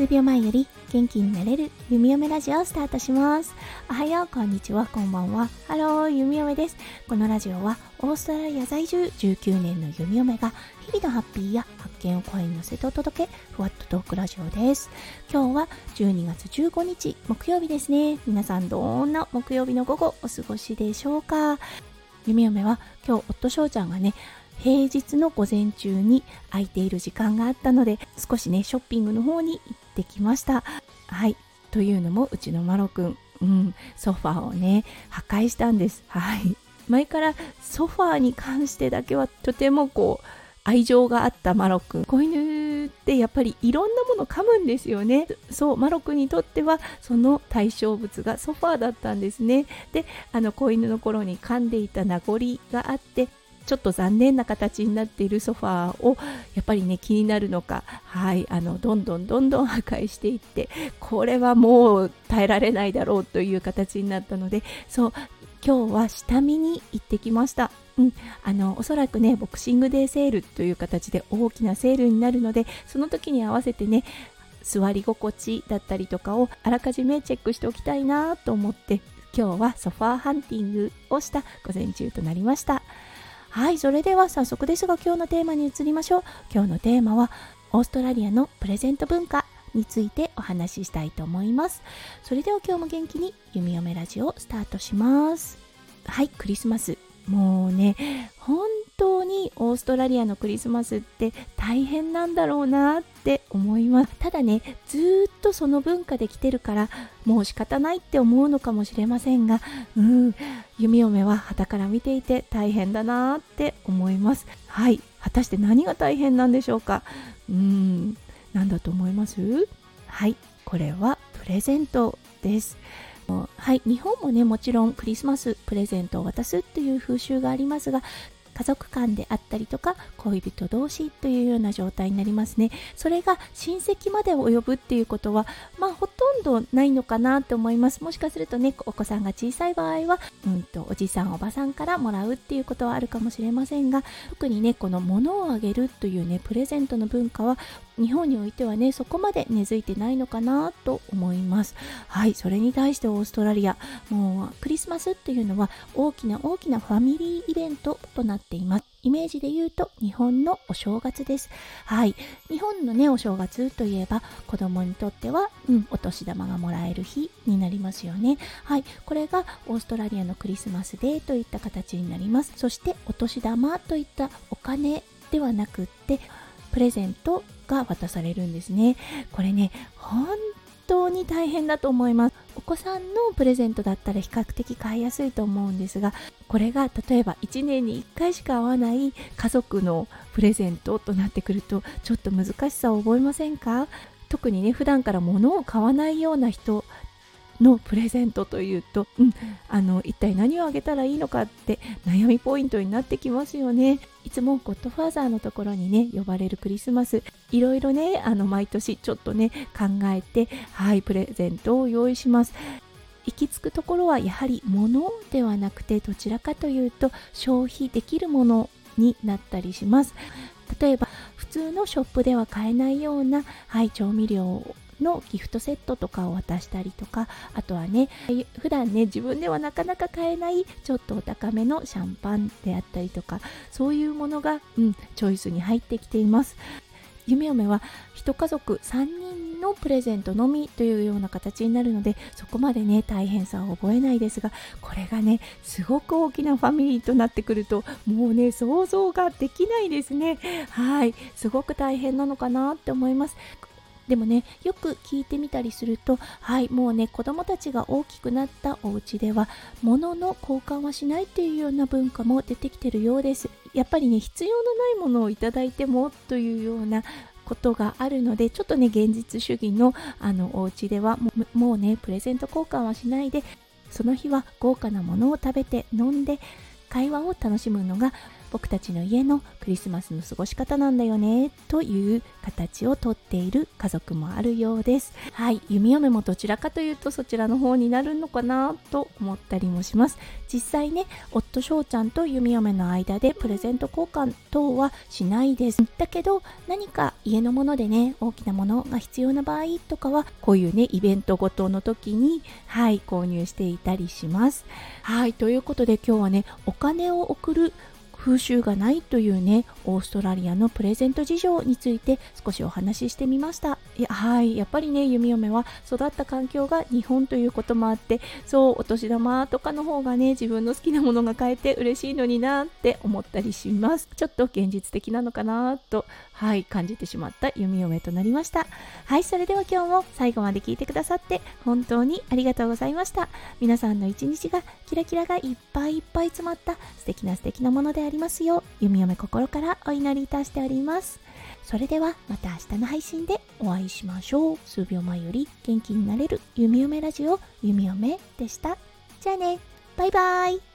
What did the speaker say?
数秒前より元気になれる弓嫁ラジオをスタートします。おはようこんにちは。こんばんは。ハロー弓嫁です。このラジオはオーストラリア在住19年の弓嫁が日々のハッピーや発見を声に乗せてお届けふわっとトークラジオです。今日は12月15日木曜日ですね。皆さんどんな木曜日の午後お過ごしでしょうか？弓嫁は今日夫翔ちゃんがね平日の午前中に空いている時間があったので少しねショッピングの方に行ってきました。はい。というのもうちのマロくん、うん、ソファーをね破壊したんです。はい。前からソファーに関してだけはとてもこう愛情があったマロくん子犬ってやっぱりいろんなもの噛むんですよね。そうマロくんにとってはその対象物がソファーだったんですね。であの子犬の頃に噛んでいた名残があってちょっと残念な形になっているソファーをやっぱりね気になるのかはいあのどんどんどんどん破壊していってこれはもう耐えられないだろうという形になったのでそう今日は下見に行ってきました。うん、あのおそらくねボクシングデーセールという形で大きなセールになるのでその時に合わせてね座り心地だったりとかをあらかじめチェックしておきたいなと思って今日はソファーハンティングをした午前中となりました。はいそれでは早速ですが今日のテーマに移りましょう。今日のテーマはオーストラリアのプレゼント文化についてお話ししたいと思います。それでは今日も元気に弓嫁ラジオスタートします。はいクリスマス。もうね本当にオーストラリアのクリスマスって大変なんだろうなって思います。ただねずっとその文化で来てるからもう仕方ないって思うのかもしれませんがうん弓嫁は旗から見ていて大変だなって思います。はい果たして何が大変なんでしょうか？うん何だと思います？はいこれはプレゼントです。はい、日本もねもちろんクリスマスプレゼントを渡すっていう風習がありますが家族間であったりとか恋人同士というような状態になりますね。それが親戚まで及ぶっていうことはまあほとんどないのかなと思います。もしかするとねお子さんが小さい場合はうんとおじさんおばさんからもらうっていうことはあるかもしれませんが特にねこの物をあげるというねプレゼントの文化は日本においてはねそこまで根付いてないのかなと思いますはいそれに対してオーストラリアもうクリスマスっていうのは大きな大きなファミリーイベントとなっていますイメージで言うと日本のお正月です。はい。日本のね、お正月といえば子供にとっては、うん、お年玉がもらえる日になりますよね。はい。これがオーストラリアのクリスマスデーといった形になります。そしてお年玉といったお金ではなくって、プレゼントが渡されるんですね。これね、本当に大変だと思います。お子さんのプレゼントだったら比較的買いやすいと思うんですが、これが例えば1年に1回しか会わない家族のプレゼントとなってくると、ちょっと難しさを覚えませんか？特にね、普段から物を買わないような人のプレゼントというと、うん、あの一体何をあげたらいいのかって悩みポイントになってきますよね。いつもゴッドファーザーのところにね呼ばれるクリスマス。いろいろねあの毎年ちょっとね考えてはいプレゼントを用意します。行き着くところはやはり物ではなくてどちらかというと消費できるものになったりします。例えば普通のショップでは買えないような、はい、調味料のギフトセットとかを渡したりとかあとはね普段ね自分ではなかなか買えないちょっとお高めのシャンパンであったりとかそういうものが、うん、チョイスに入ってきています。夢嫁は1家族3人のプレゼントのみというような形になるのでそこまでね大変さを覚えないですがこれがねすごく大きなファミリーとなってくるともうね想像ができないですね。はい。すごく大変なのかなって思います。でもねよく聞いてみたりするとはいもうね子供たちが大きくなったお家では物の交換はしないっていうような文化も出てきてるようです。やっぱりね必要のないものをいただいてもというようなことがあるのでちょっとね現実主義のあのお家ではもうねプレゼント交換はしないでその日は豪華なものを食べて飲んで会話を楽しむのが僕たちの家のクリスマスの過ごし方なんだよねという形をとっている家族もあるようです。はい弓嫁もどちらかというとそちらの方になるのかなと思ったりもします。実際ね夫翔ちゃんと弓嫁の間でプレゼント交換等はしないです。だけど何か家のものでね大きなものが必要な場合とかはこういうねイベントごとの時にはい購入していたりします。はいということで今日はねお金を送る風習がないというねオーストラリアのプレゼント事情について少しお話ししてみました。いやはいやっぱりね弓嫁は育った環境が日本ということもあってそうお年玉とかの方がね自分の好きなものが買えて嬉しいのになって思ったりします。ちょっと現実的なのかなとはい感じてしまった弓嫁となりました。はいそれでは今日も最後まで聞いてくださって本当にありがとうございました。皆さんの一日がキラキラがいっぱいいっぱい詰まった素敵な素敵なものでありりますよ。う弓嫁心からお祈りいたしております。それではまた明日の配信でお会いしましょう。数秒前より元気になれる弓嫁ラジオ弓嫁でした。じゃあね。バイバイ。